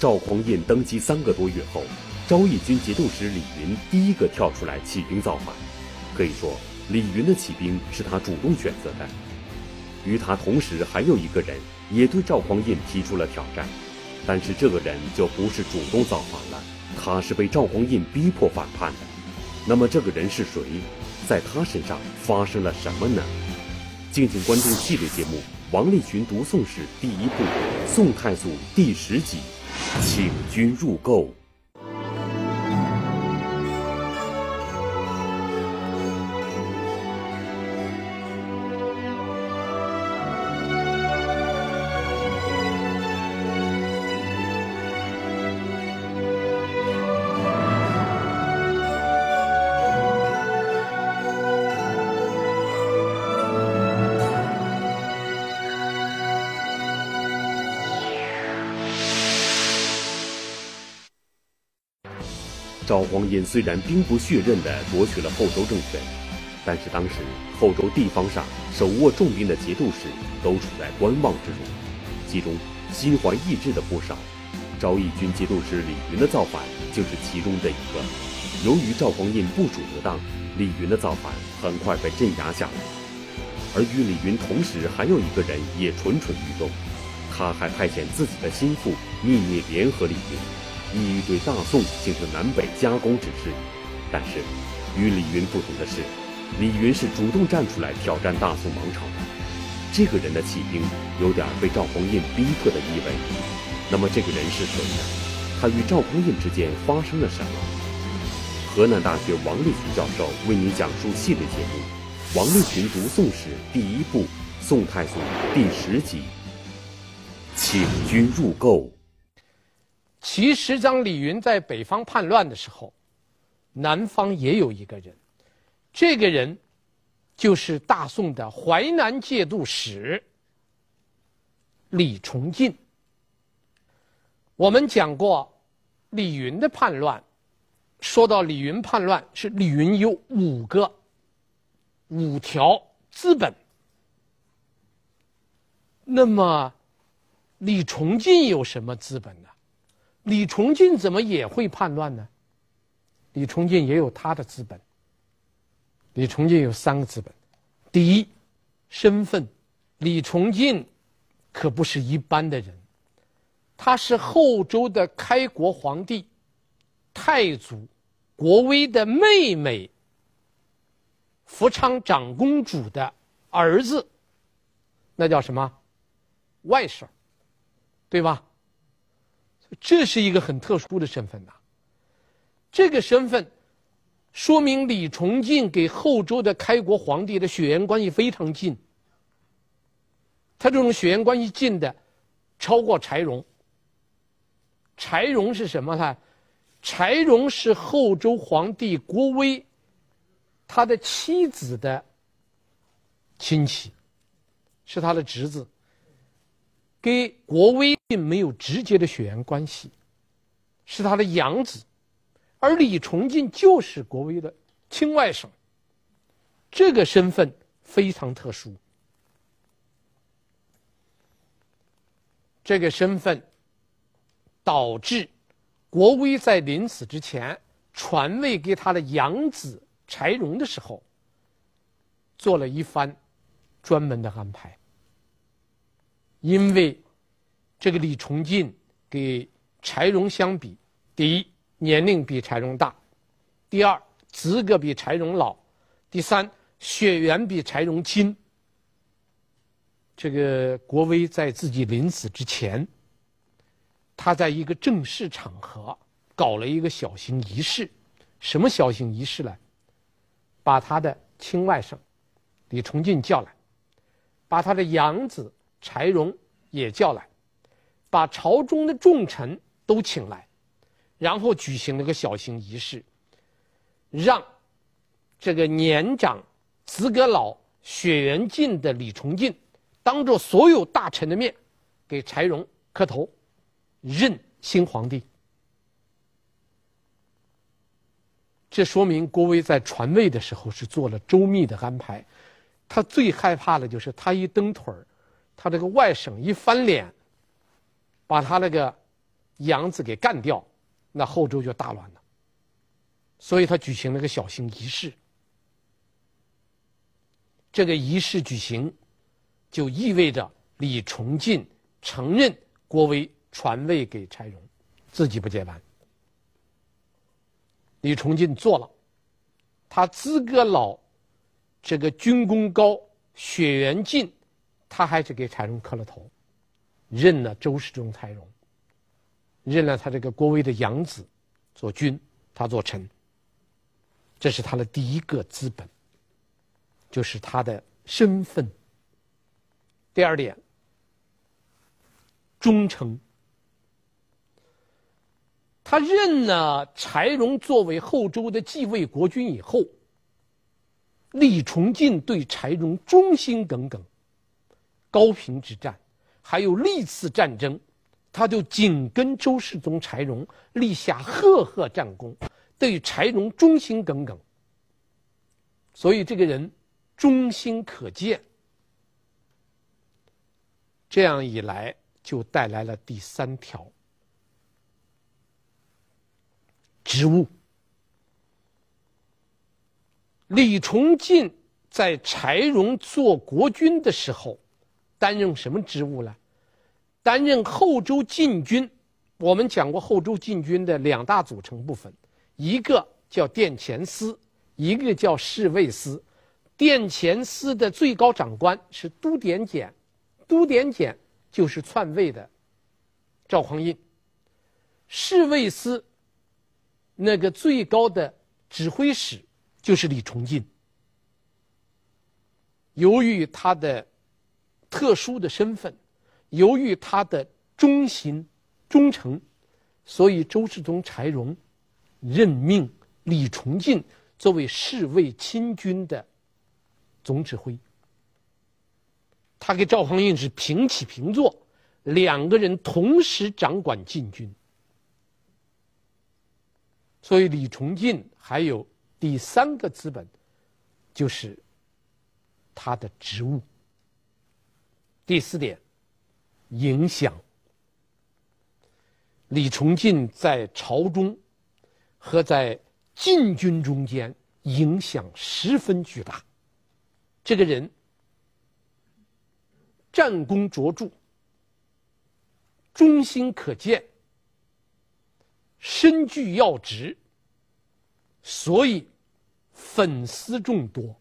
赵匡胤登基三个多月后，昭义军节度使李云第一个跳出来起兵造反。可以说，李云的起兵是他主动选择的。与他同时还有一个人也对赵匡胤提出了挑战，但是这个人就不是主动造反了，他是被赵匡胤逼迫反叛的。那么这个人是谁？在他身上发生了什么呢？敬请关注系列节目《王立群读宋史》第一部《宋太祖》第十集，请君入瓮。胤虽然兵不血刃地夺取了后周政权，但是当时后周地方上手握重兵的节度使都处在观望之中，其中心怀异志的不少。昭义军节度使李云的造反就是其中的一个。由于赵匡胤部署得当，李云的造反很快被镇压下来。而与李云同时还有一个人也蠢蠢欲动，他还派遣自己的心腹秘密联合李云。意欲对大宋进行南北夹攻之势，但是与李云不同的是，李云是主动站出来挑战大宋王朝的。这个人的起兵有点被赵匡胤逼迫的意味。那么这个人是谁呢？他与赵匡胤之间发生了什么？河南大学王立群教授为你讲述系列节目《王立群读宋史》第一部《宋太祖》第十集，请君入瓮。其实，当李云在北方叛乱的时候，南方也有一个人，这个人就是大宋的淮南节度使李崇进。我们讲过李云的叛乱，说到李云叛乱，是李云有五个五条资本。那么，李崇进有什么资本呢？李崇进怎么也会叛乱呢？李崇进也有他的资本。李崇进有三个资本：第一，身份，李崇进可不是一般的人，他是后周的开国皇帝太祖国威的妹妹福昌长公主的儿子，那叫什么？外甥，对吧？这是一个很特殊的身份呐，这个身份说明李崇敬给后周的开国皇帝的血缘关系非常近。他这种血缘关系近的超过柴荣。柴荣是什么呢？柴荣是后周皇帝国威他的妻子的亲戚，是他的侄子。跟国威并没有直接的血缘关系，是他的养子，而李崇进就是国威的亲外甥。这个身份非常特殊，这个身份导致国威在临死之前传位给他的养子柴荣的时候，做了一番专门的安排。因为这个李崇进给柴荣相比，第一年龄比柴荣大，第二资格比柴荣老，第三血缘比柴荣亲。这个国威在自己临死之前，他在一个正式场合搞了一个小型仪式，什么小型仪式呢？把他的亲外甥李崇进叫来，把他的养子。柴荣也叫来，把朝中的重臣都请来，然后举行了个小型仪式，让这个年长、资格老、血缘近的李崇进，当着所有大臣的面，给柴荣磕头，认新皇帝。这说明郭威在传位的时候是做了周密的安排。他最害怕的就是他一蹬腿儿。他这个外甥一翻脸，把他那个养子给干掉，那后周就大乱了。所以他举行了个小型仪式。这个仪式举行，就意味着李崇进承认郭威传位给柴荣，自己不接班。李崇进做了，他资格老，这个军功高，血缘近，他还是给柴荣磕了头，认了周世宗柴荣，认了他这个国威的养子做君，他做臣。这是他的第一个资本。就是他的身份。第二点，忠诚。他认了柴荣作为后周的继位国君以后，李崇进对柴荣忠心耿耿。高平之战，还有历次战争，他就紧跟周世宗柴荣，立下赫赫战功，对柴荣忠心耿耿。所以这个人。忠心可见，这样一来就带来了第三条职务。李崇进在柴荣做国君的时候，担任什么职务呢？担任后周禁军。我们讲过后周禁军的两大组成部分，一个叫殿前司，一个叫侍卫司。殿前司的最高长官是都点检，都点检就是篡位的赵匡胤。侍卫司那个最高的指挥使就是李崇进。由于他的特殊的身份，由于他的忠心忠诚，所以周世宗柴荣任命李崇进作为侍卫亲军的。总指挥，他跟赵匡胤是平起平坐，两个人同时掌管禁军，所以李崇进还有第三个资本，就是他的职务。第四点，影响。李崇进在朝中和在禁军中间影响十分巨大。这个人战功卓著，忠心可见，身居要职，所以粉丝众多。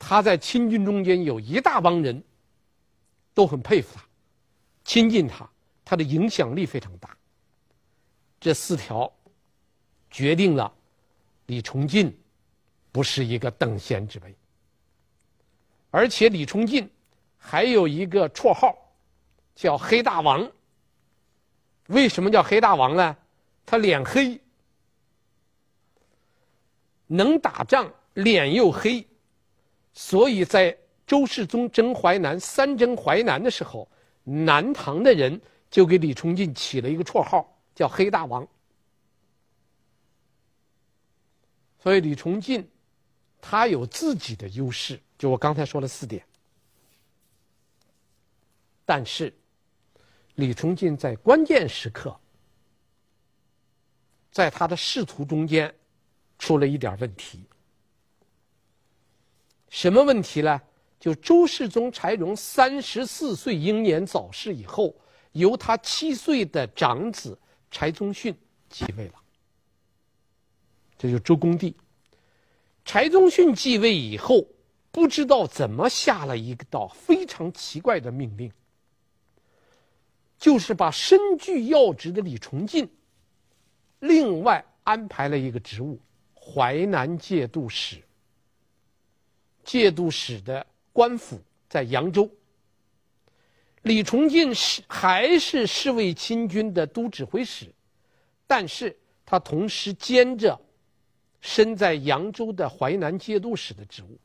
他在清军中间有一大帮人都很佩服他，亲近他，他的影响力非常大。这四条决定了李崇进。不是一个等闲之辈，而且李崇进还有一个绰号，叫黑大王。为什么叫黑大王呢？他脸黑，能打仗，脸又黑，所以在周世宗征淮南三征淮南的时候，南唐的人就给李崇进起了一个绰号，叫黑大王。所以李崇进。他有自己的优势，就我刚才说了四点。但是，李崇进在关键时刻，在他的仕途中间，出了一点问题。什么问题呢？就周世宗柴荣三十四岁英年早逝以后，由他七岁的长子柴宗训继位了，这就是周恭帝。柴宗训继位以后，不知道怎么下了一道非常奇怪的命令，就是把身居要职的李崇进，另外安排了一个职务——淮南节度使。节度使的官府在扬州。李崇进是还是侍卫亲军的都指挥使，但是他同时兼着。身在扬州的淮南节度使的职务，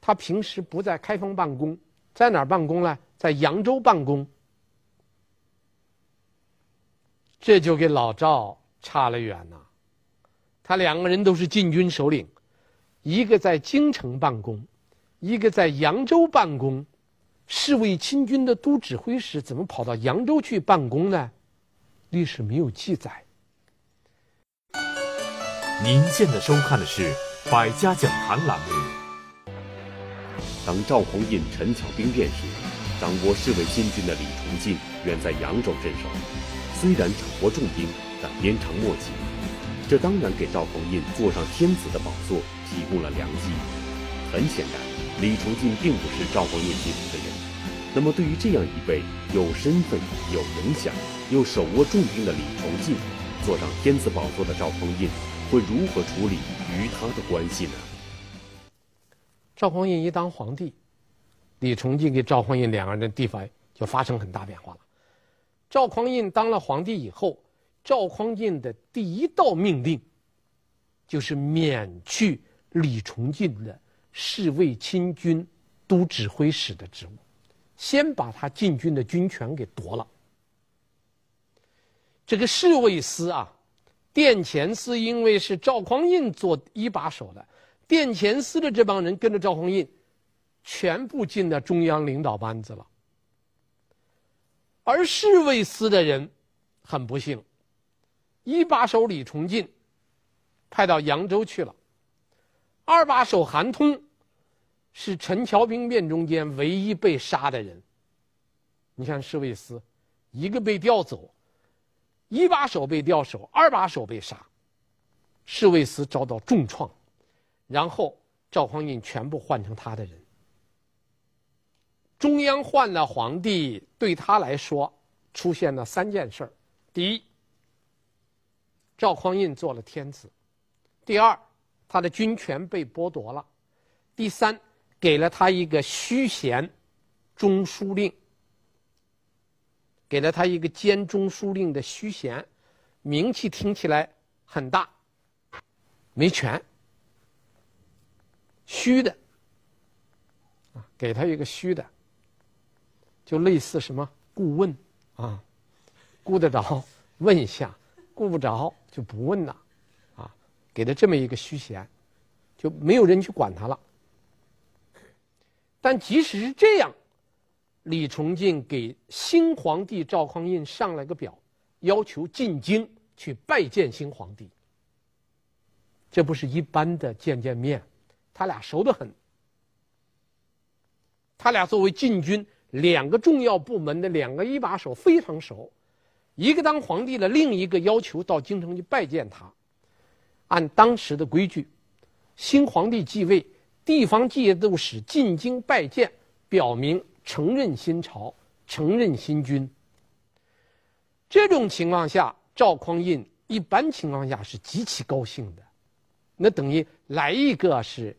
他平时不在开封办公，在哪儿办公呢？在扬州办公。这就给老赵差了远了。他两个人都是禁军首领，一个在京城办公，一个在扬州办公，侍卫亲军的都指挥使怎么跑到扬州去办公呢？历史没有记载。您现在收看的是《百家讲坛》栏目。当赵匡胤陈桥兵变时，掌握侍卫亲军的李崇进远在扬州镇守，虽然掌握重兵，但鞭长莫及。这当然给赵匡胤坐上天子的宝座提供了良机。很显然，李崇进并不是赵匡胤系统的人。那么，对于这样一位有身份、有影响、又手握重兵的李崇进，坐上天子宝座的赵匡胤，会如何处理与他的关系呢？赵匡胤一当皇帝，李崇进跟赵匡胤两个人的地位就发生很大变化了。赵匡胤当了皇帝以后，赵匡胤的第一道命令，就是免去李崇进的侍卫亲军都指挥使的职务。先把他禁军的军权给夺了。这个侍卫司啊，殿前司因为是赵匡胤做一把手的，殿前司的这帮人跟着赵匡胤，全部进了中央领导班子了。而侍卫司的人很不幸，一把手李崇进派到扬州去了，二把手韩通。是陈桥兵变中间唯一被杀的人。你看侍卫司，一个被调走，一把手被调走，二把手被杀，侍卫司遭到重创，然后赵匡胤全部换成他的人。中央换了皇帝，对他来说出现了三件事儿：第一，赵匡胤做了天子；第二，他的军权被剥夺了；第三。给了他一个虚衔中书令，给了他一个兼中书令的虚衔，名气听起来很大，没权，虚的，啊，给他一个虚的，就类似什么顾问。啊，顾得着问一下，顾不着就不问了，给他这么一个虚衔，就没有人去管他了。但即使是这样，李崇进给新皇帝赵匡胤上了个表，要求进京去拜见新皇帝。这不是一般的见见面，他俩熟得很。他俩作为禁军两个重要部门的两个一把手，非常熟。一个当皇帝的，另一个要求到京城去拜见他。按当时的规矩，新皇帝继位。地方节度使进京拜见，表明承认新朝，承认新君。这种情况下，赵匡胤一般情况下是极其高兴的。那等于来一个是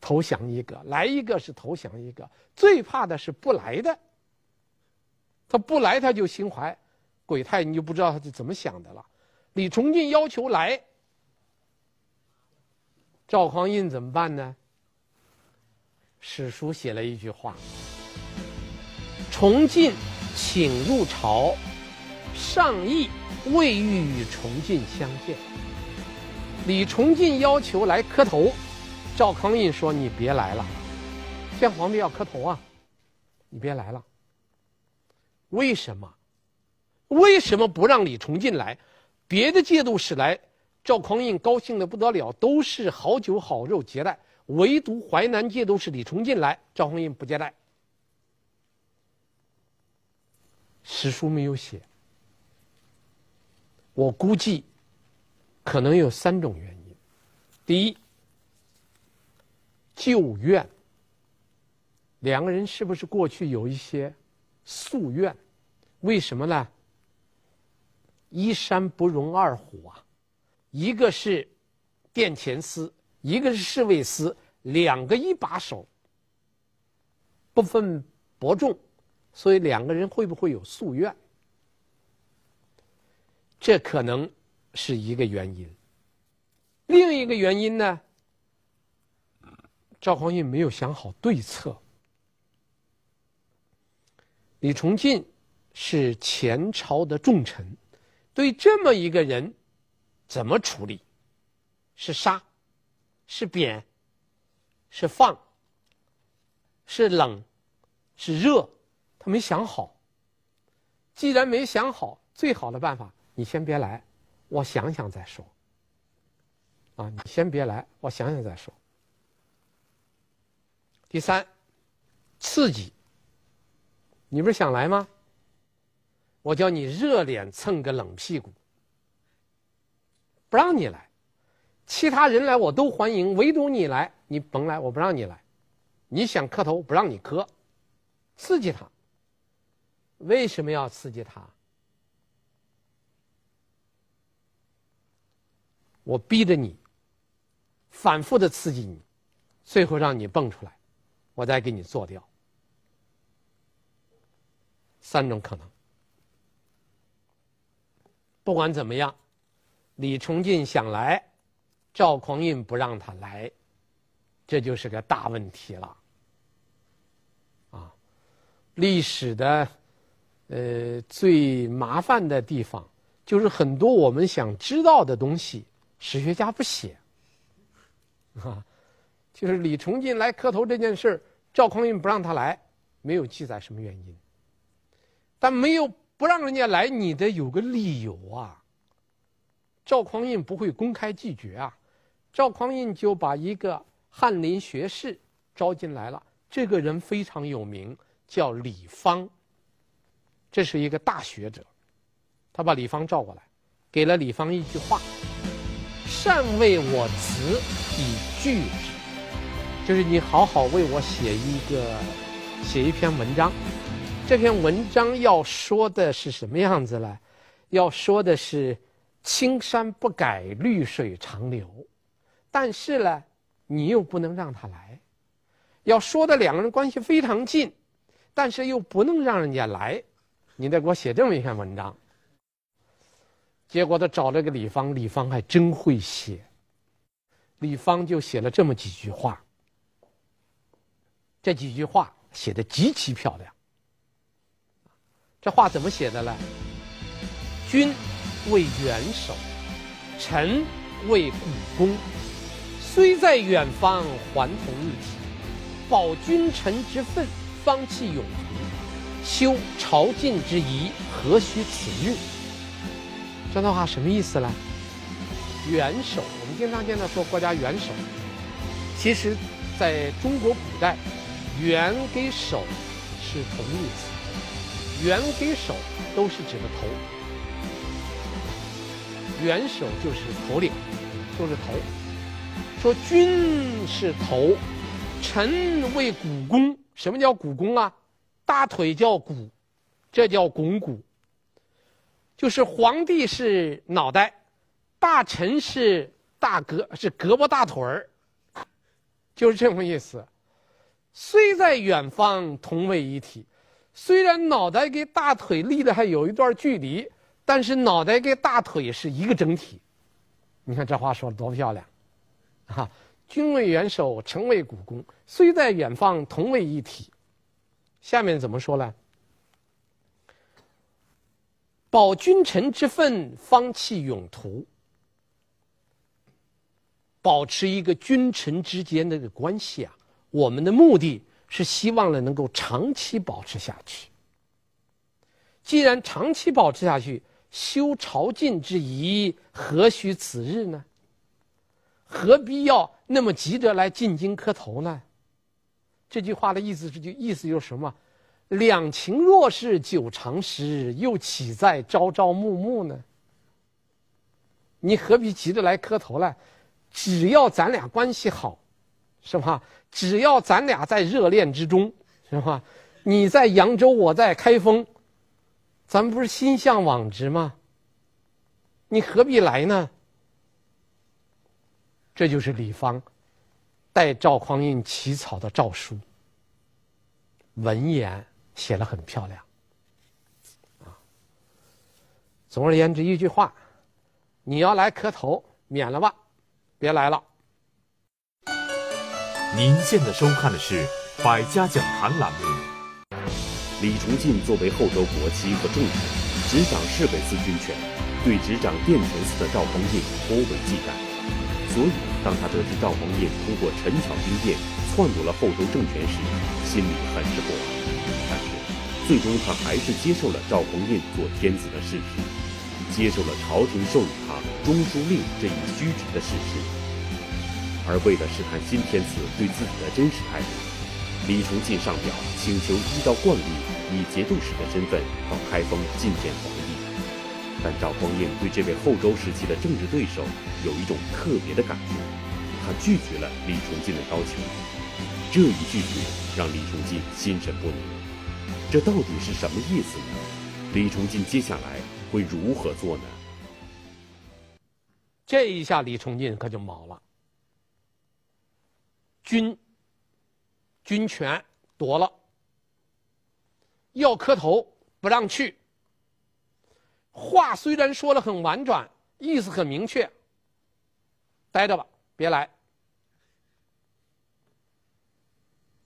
投降一个，来一个是投降一个。最怕的是不来的。他不来，他就心怀鬼胎，你就不知道他是怎么想的了。李崇进要求来，赵匡胤怎么办呢？史书写了一句话：“崇进请入朝，上意未欲与崇进相见。”李崇进要求来磕头，赵匡胤说：“你别来了，见皇帝要磕头啊，你别来了。”为什么？为什么不让李崇进来？别的节度使来，赵匡胤高兴的不得了，都是好酒好肉接待。唯独淮南节度使李崇进来，赵匡胤不接待。史书没有写，我估计可能有三种原因：第一，旧怨，两个人是不是过去有一些宿怨？为什么呢？一山不容二虎啊，一个是殿前司。一个是侍卫司，两个一把手，不分伯仲，所以两个人会不会有宿怨？这可能是一个原因。另一个原因呢？赵匡胤没有想好对策。李崇进是前朝的重臣，对这么一个人，怎么处理？是杀？是贬，是放，是冷，是热，他没想好。既然没想好，最好的办法，你先别来，我想想再说。啊，你先别来，我想想再说。第三，刺激。你不是想来吗？我叫你热脸蹭个冷屁股，不让你来。其他人来我都欢迎，唯独你来，你甭来，我不让你来。你想磕头，不让你磕，刺激他。为什么要刺激他？我逼着你，反复的刺激你，最后让你蹦出来，我再给你做掉。三种可能。不管怎么样，李崇进想来。赵匡胤不让他来，这就是个大问题了。啊，历史的呃最麻烦的地方，就是很多我们想知道的东西，史学家不写。啊，就是李崇进来磕头这件事赵匡胤不让他来，没有记载什么原因。但没有不让人家来，你得有个理由啊。赵匡胤不会公开拒绝啊。赵匡胤就把一个翰林学士招进来了，这个人非常有名，叫李方。这是一个大学者，他把李方召过来，给了李方一句话：“善为我辞以拒之。”就是你好好为我写一个写一篇文章，这篇文章要说的是什么样子呢？要说的是青山不改，绿水长流。但是呢，你又不能让他来，要说的两个人关系非常近，但是又不能让人家来，你得给我写这么一篇文章。结果他找了个李芳，李芳还真会写，李芳就写了这么几句话。这几句话写的极其漂亮。这话怎么写的呢？君为元首，臣为股肱。虽在远方，还同一体。保君臣之分，方弃永存。修朝觐之仪，何须此日？这段话什么意思呢？元首，我们经常见到说国家元首，其实在中国古代，元跟首是同义词，元跟首都是指的头。元首就是头领，就是头。说君是头，臣为股肱。什么叫股肱啊？大腿叫股，这叫肱骨。就是皇帝是脑袋，大臣是大胳，是胳膊大腿儿，就是这么意思。虽在远方，同为一体。虽然脑袋跟大腿离得还有一段距离，但是脑袋跟大腿是一个整体。你看这话说的多漂亮。哈，君为元首，臣为股肱，虽在远方，同为一体。下面怎么说呢？保君臣之分，方弃永图。保持一个君臣之间的关系啊，我们的目的是希望呢能够长期保持下去。既然长期保持下去，修朝觐之仪，何须此日呢？何必要那么急着来进京磕头呢？这句话的意思是就意思就是什么？两情若是久长时，又岂在朝朝暮暮呢？你何必急着来磕头呢？只要咱俩关系好，是吧？只要咱俩在热恋之中，是吧？你在扬州，我在开封，咱们不是心向往之吗？你何必来呢？这就是李方带赵匡胤起草的诏书，文言写得很漂亮，总而言之，一句话，你要来磕头，免了吧，别来了。您现在收看的是《百家讲坛》栏目。李崇进作为后周国戚和重臣，执掌侍卫司军权，对执掌殿前司的赵匡胤颇为忌惮。所以，当他得知赵匡胤通过陈桥兵变篡夺了后周政权时，心里很是不安。但是最终他还是接受了赵匡胤做天子的事实，接受了朝廷授予他中书令这一虚职的事实。而为了试探新天子对自己的真实态度，李崇进上表请求依照惯例以节度使的身份到开封觐见皇帝。但赵匡胤对这位后周时期的政治对手有一种特别的感觉，他拒绝了李崇进的要求。这一拒绝让李崇进心神不宁。这到底是什么意思呢？李崇进接下来会如何做呢？这一下李崇进可就毛了，军军权夺了，要磕头不让去。话虽然说的很婉转，意思很明确，待着吧，别来。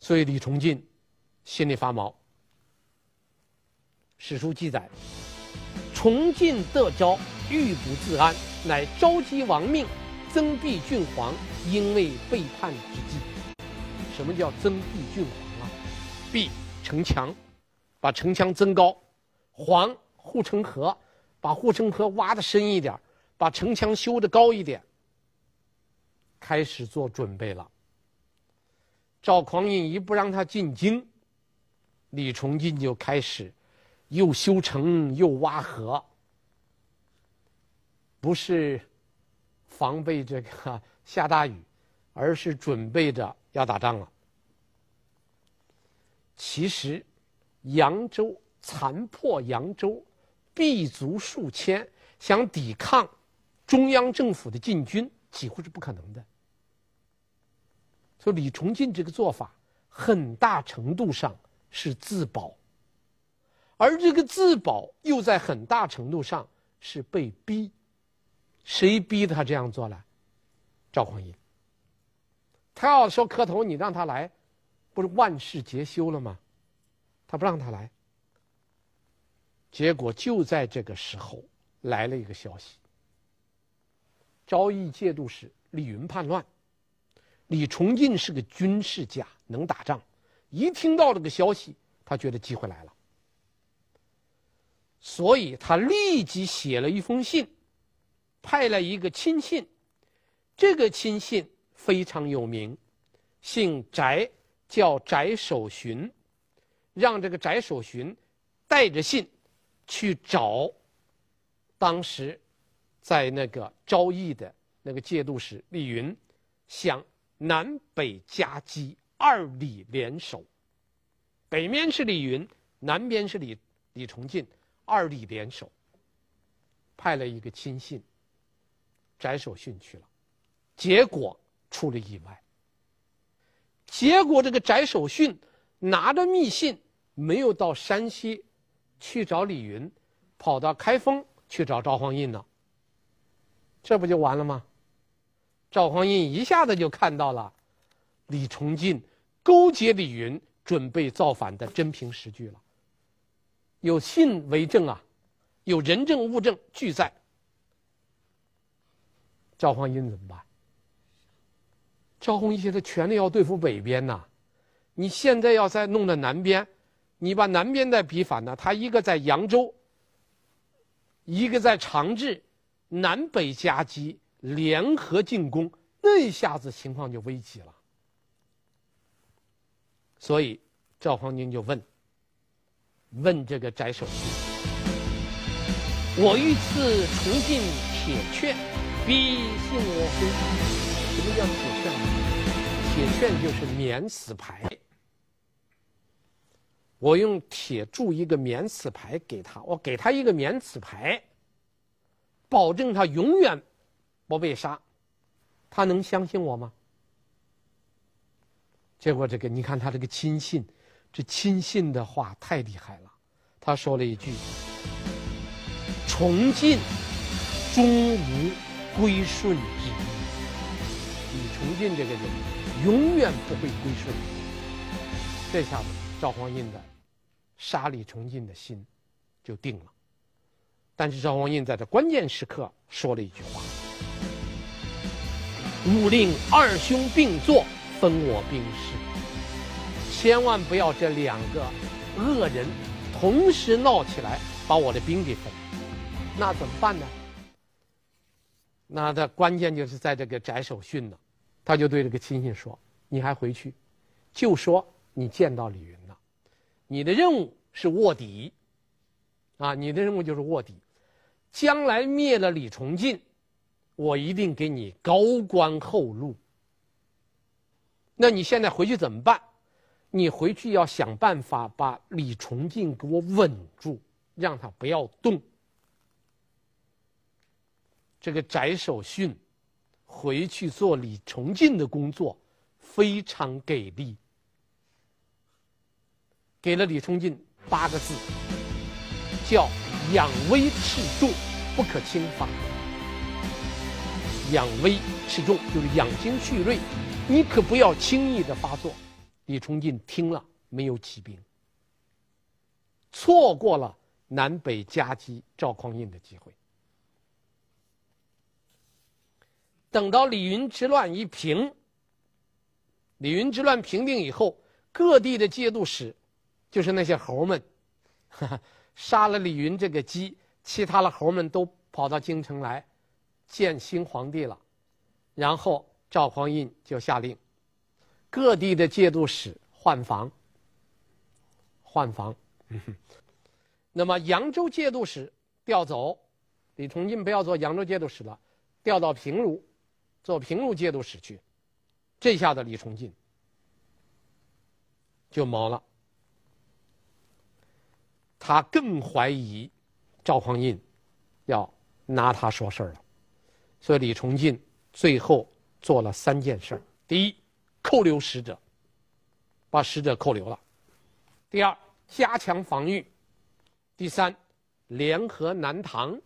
所以李崇进心里发毛。史书记载：“崇进得诏，欲不自安，乃召集王命，增敝郡黄，因为背叛之计。什么叫增敝郡黄啊？敝城墙，把城墙增高；黄护城河，把护城河挖的深一点，把城墙修的高一点。开始做准备了。赵匡胤一不让他进京，李崇进就开始。”又修城又挖河，不是防备这个下大雨，而是准备着要打仗了。其实，扬州残破扬州，敝卒数千，想抵抗中央政府的进军，几乎是不可能的。所以，李崇进这个做法，很大程度上是自保。而这个自保又在很大程度上是被逼，谁逼他这样做了？赵匡胤。他要说磕头，你让他来，不是万事皆休了吗？他不让他来，结果就在这个时候来了一个消息：昭义节度使李云叛乱。李崇进是个军事家，能打仗，一听到这个消息，他觉得机会来了。所以他立即写了一封信，派了一个亲信，这个亲信非常有名，姓翟，叫翟守寻，让这个翟守寻带着信去找当时在那个昭义的那个节度使李云，想南北夹击，二李联手，北面是李云，南边是李李崇进。二李联手，派了一个亲信，翟守训去了，结果出了意外。结果这个翟守训拿着密信，没有到山西去找李云，跑到开封去找赵匡胤呢。这不就完了吗？赵匡胤一下子就看到了李崇进勾结李云，准备造反的真凭实据了。有信为证啊，有人证物证俱在。赵匡胤怎么办？赵匡胤现在全力要对付北边呐，你现在要再弄到南边，你把南边再逼反呢？他一个在扬州，一个在长治，南北夹击，联合进攻，那一下子情况就危急了。所以赵匡胤就问。问这个翟守信：“我欲赐崇进铁券，必信我乎？”什么叫铁券？铁券就是免死牌。我用铁铸一个免死牌给他，我给他一个免死牌，保证他永远不被杀，他能相信我吗？结果这个，你看他这个亲信。这亲信的话太厉害了，他说了一句：“崇进终无归顺之意。”李崇进这个人永远不会归顺。这下子赵匡胤的杀李崇进的心就定了。但是赵匡胤在这关键时刻说了一句话：“勿令二兄并坐，分我兵士。”千万不要这两个恶人同时闹起来，把我的兵给分，那怎么办呢？那的关键就是在这个翟守训呢，他就对这个亲信说：“你还回去，就说你见到李云了，你的任务是卧底，啊，你的任务就是卧底，将来灭了李崇进，我一定给你高官厚禄。那你现在回去怎么办？你回去要想办法把李崇进给我稳住，让他不要动。”这个翟守训回去做李崇进的工作，非常给力，给了李崇进八个字，叫“养威斥重，不可轻发”。养威斥重就是养精蓄锐，你可不要轻易的发作。李崇进听了没有起兵，错过了南北夹击赵匡胤的机会。等到李云之乱一平，李云之乱平定以后，各地的节度使，就是那些猴们，哈哈，杀了李云这个鸡，其他的猴们都跑到京城来见新皇帝了，然后赵匡胤就下令，各地的节度使换防。换防，那么扬州节度使调走，李崇进不要做扬州节度使了，调到平卢。做平卢节度使去，这下子李崇进就毛了。他更怀疑赵匡胤要拿他说事儿了，所以李崇进最后做了三件事：第一，扣留使者，把使者扣留了；第二，加强防御；第三，联合南唐，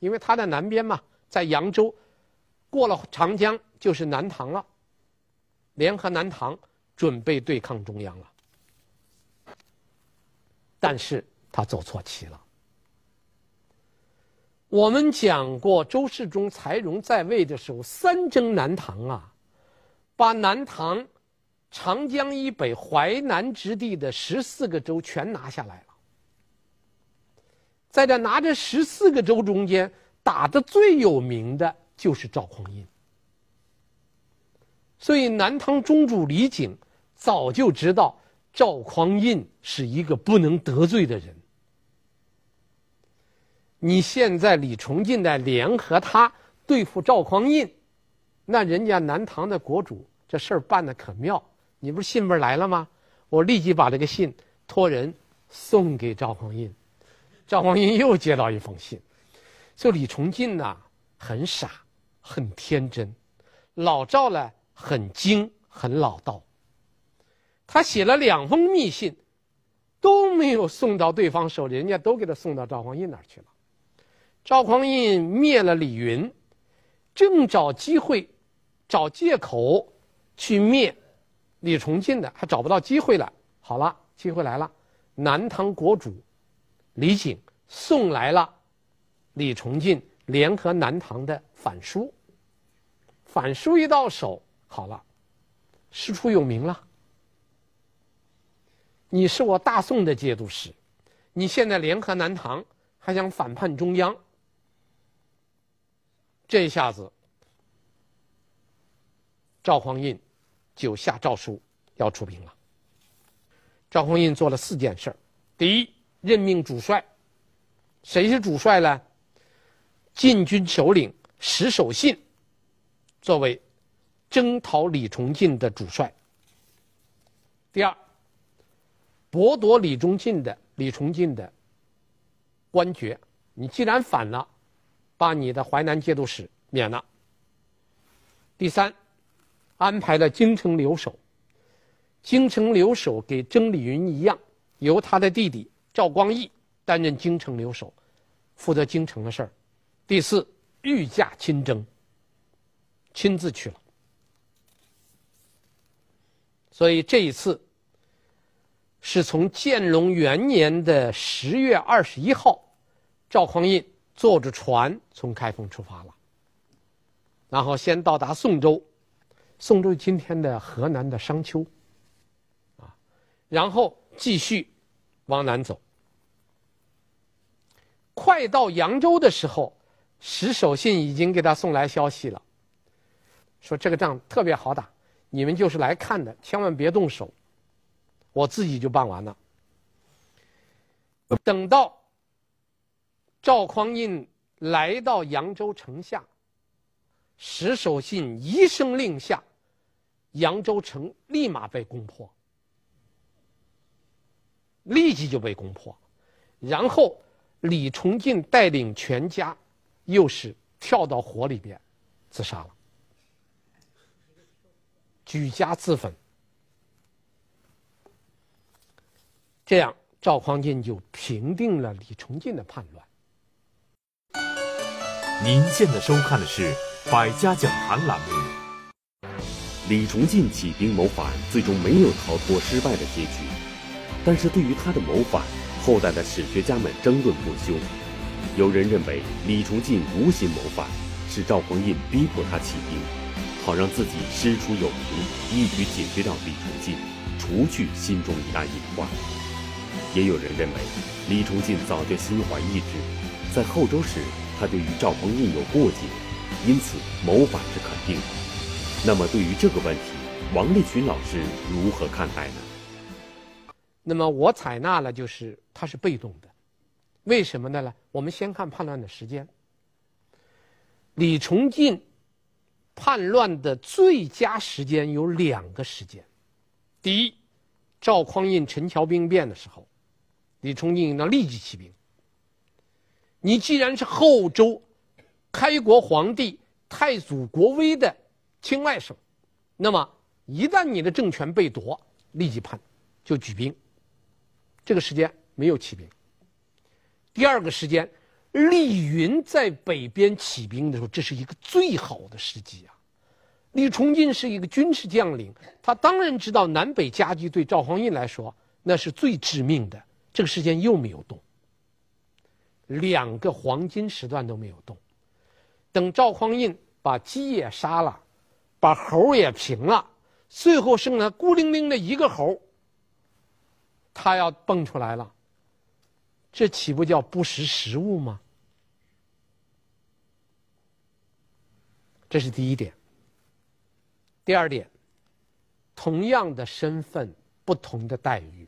因为他在南边嘛，在扬州。过了长江就是南唐了，联合南唐准备对抗中央了，但是他走错棋了。我们讲过，周世宗柴荣在位的时候三征南唐啊，把南唐长江以北淮南之地的十四个州全拿下来了。在这拿着十四个州中间，打的最有名的。就是赵匡胤，所以南唐中主李璟早就知道赵匡胤是一个不能得罪的人。你现在李崇进在联合他对付赵匡胤，那人家南唐的国主这事儿办的可妙。你不是信不来了吗？我立即把这个信托人送给赵匡胤，赵匡胤又接到一封信，说李崇进呐很傻。很天真，老赵呢很精很老道。他写了两封密信，都没有送到对方手里，人家都给他送到赵匡胤那儿去了。赵匡胤灭了李云，正找机会，找借口去灭李崇进的，还找不到机会了。好了，机会来了，南唐国主李璟送来了李崇进联合南唐的反书。反书一到手，好了，师出有名了。你是我大宋的节度使，你现在联合南唐，还想反叛中央，这一下子，赵匡胤就下诏书要出兵了。赵匡胤做了四件事儿：第一，任命主帅，谁是主帅呢？禁军首领石守信。作为征讨李崇进的主帅。第二，剥夺李崇进的李崇进的官爵，你既然反了，把你的淮南节度使免了。第三，安排了京城留守，京城留守给征李云一样，由他的弟弟赵光义担任京城留守，负责京城的事儿。第四，御驾亲征。亲自去了，所以这一次是从建隆元年的十月二十一号，赵匡胤坐着船从开封出发了，然后先到达宋州，宋州今天的河南的商丘，啊，然后继续往南走，快到扬州的时候，石守信已经给他送来消息了，说这个仗特别好打，你们就是来看的，千万别动手，我自己就办完了。等到赵匡胤来到扬州城下，石守信一声令下，扬州城立马被攻破，立即就被攻破，然后李崇进带领全家又是跳到火里边自杀了，举家自焚，这样。赵匡胤就平定了李崇进的叛乱。您现在收看的是《百家讲坛》栏目。李崇进起兵谋反，最终没有逃脱失败的结局。但是对于他的谋反，后代的史学家们争论不休。有人认为李崇进无心谋反，是赵匡胤逼迫他起兵，好让自己师出有名，一举解决掉李崇进，除去心中一大隐患。也有人认为，李崇进早就心怀异志，在后周时他就与赵匡胤有过节，因此谋反是肯定的。那么对于这个问题，王立群老师如何看待呢？那么我采纳了，就是他是被动的，为什么呢？我们先看叛乱的时间。李崇进叛乱的最佳时间有两个时间，第一，赵匡胤陈桥兵变的时候。李崇敬应当立即起兵。你既然是后周开国皇帝太祖国威的亲外甥，那么一旦你的政权被夺，立即叛，就举兵。这个时间没有起兵。第二个时间，李云在北边起兵的时候，这是一个最好的时机啊。李崇进是一个军事将领，他当然知道南北夹击对赵匡胤来说那是最致命的。这个时间又没有动，两个黄金时段都没有动。等赵匡胤把鸡也杀了，把猴也平了，最后剩了孤零零的一个猴，他要蹦出来了，这岂不叫不识时务吗？这是第一点。第二点，同样的身份，不同的待遇。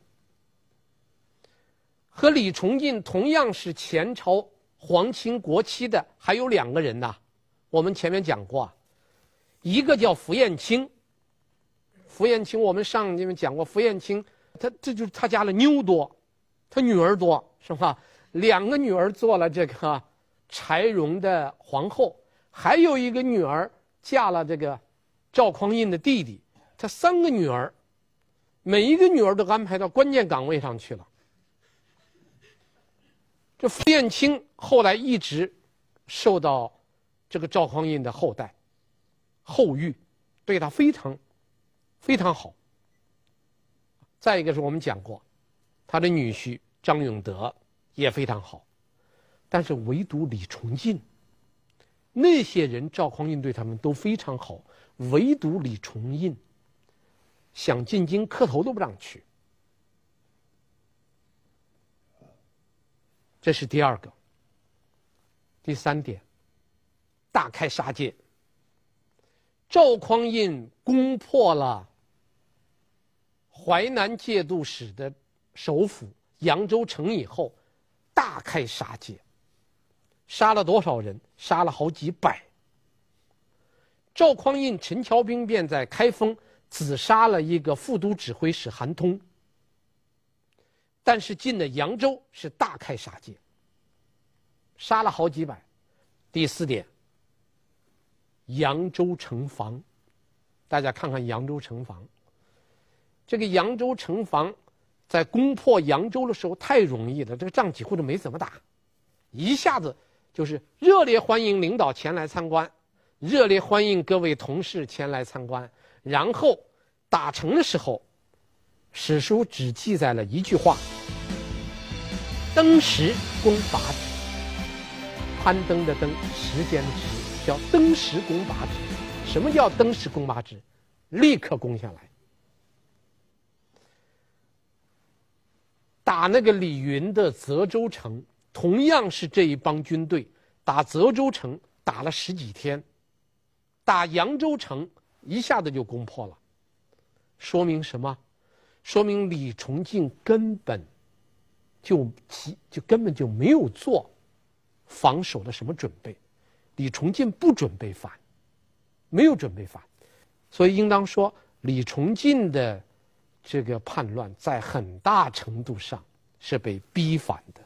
和李崇进同样是前朝皇亲国戚的还有两个人呐，我们前面讲过，一个叫符彦卿。符彦卿，我们上你们讲过，符彦卿，他这就是他家的妞多，他女儿多是吧？两个女儿做了这个柴荣的皇后，还有一个女儿嫁了这个赵匡胤的弟弟，他三个女儿，每一个女儿都安排到关键岗位上去了。这傅彦卿后来一直受到这个赵匡胤的后代厚遇，对他非常非常好。再一个是我们讲过，他的女婿张永德也非常好，但是唯独李崇进，那些人赵匡胤对他们都非常好，唯独李崇进想进京磕头都不让去。这是第二个。第三点，大开杀戒。赵匡胤攻破了淮南节度使的首府扬州城以后，大开杀戒，杀了多少人？杀了好几百。赵匡胤陈桥兵变在开封，只杀了一个副都指挥使韩通。但是进了扬州是大开杀戒，杀了好几百。第四点，扬州城防，大家看看扬州城防。这个扬州城防在攻破扬州的时候太容易了，这个仗几乎都没怎么打，一下子就是热烈欢迎领导前来参观，热烈欢迎各位同事前来参观，然后打城的时候。史书只记载了一句话：“登时攻拔之。”攀登的登，时间的时，叫登时攻拔之。什么叫登时攻拔之？立刻攻下来。打那个李云的泽州城，同样是这一帮军队打泽州城打了十几天，打扬州城一下子就攻破了，说明什么？说明李崇敬根本就其就根本就没有做防守的什么准备，李崇敬不准备反，没有准备反，所以应当说李崇敬的这个叛乱在很大程度上是被逼反的。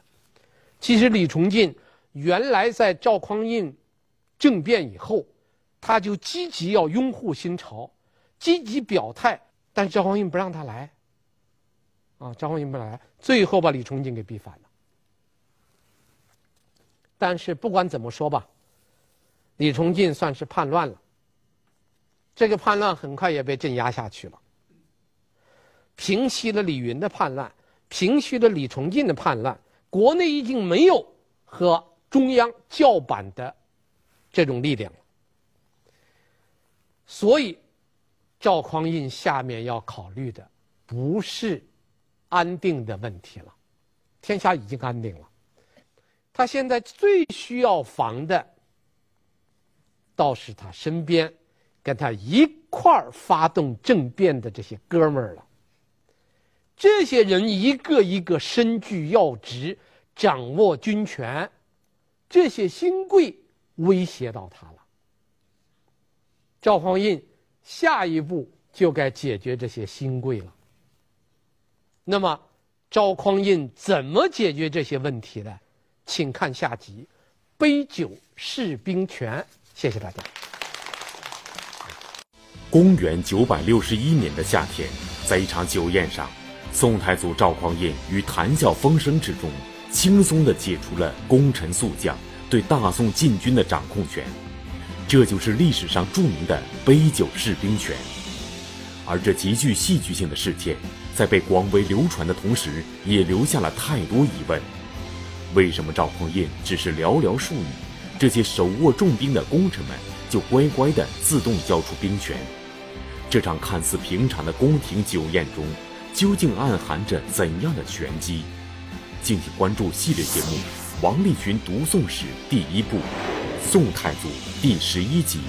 其实李崇进原来在赵匡胤政变以后，他就积极要拥护新朝，积极表态，但赵匡胤不让他来。啊，赵匡胤不来，最后把李崇进给逼反了。但是不管怎么说吧，李崇进算是叛乱了。这个叛乱很快也被镇压下去了，平息了李云的叛乱，平息了李崇进的叛乱。国内已经没有和中央叫板的这种力量了，所以赵匡胤下面要考虑的不是安定的问题了，天下已经安定了，他现在最需要防的，倒是他身边跟他一块儿发动政变的这些哥们儿了。这些人一个一个身居要职，掌握军权，这些新贵威胁到他了。赵匡胤下一步就该解决这些新贵了。那么，赵匡胤怎么解决这些问题呢？请看下集《杯酒释兵权》。谢谢大家。公元九百六十一年的夏天，在一场酒宴上，宋太祖赵匡胤于谈笑风生之中。轻松地解除了功臣宿将对大宋禁军的掌控权，这就是历史上著名的杯酒释兵权。而这极具戏剧性的事件，在被广为流传的同时，也留下了太多疑问：为什么赵匡胤只是寥寥数语，这些手握重兵的功臣们就乖乖地自动交出兵权？这场看似平常的宫廷酒宴中，究竟暗含着怎样的玄机？敬请关注系列节目《王立群读宋史》第一部《宋太祖》第十一集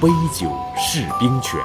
《杯酒释兵权》。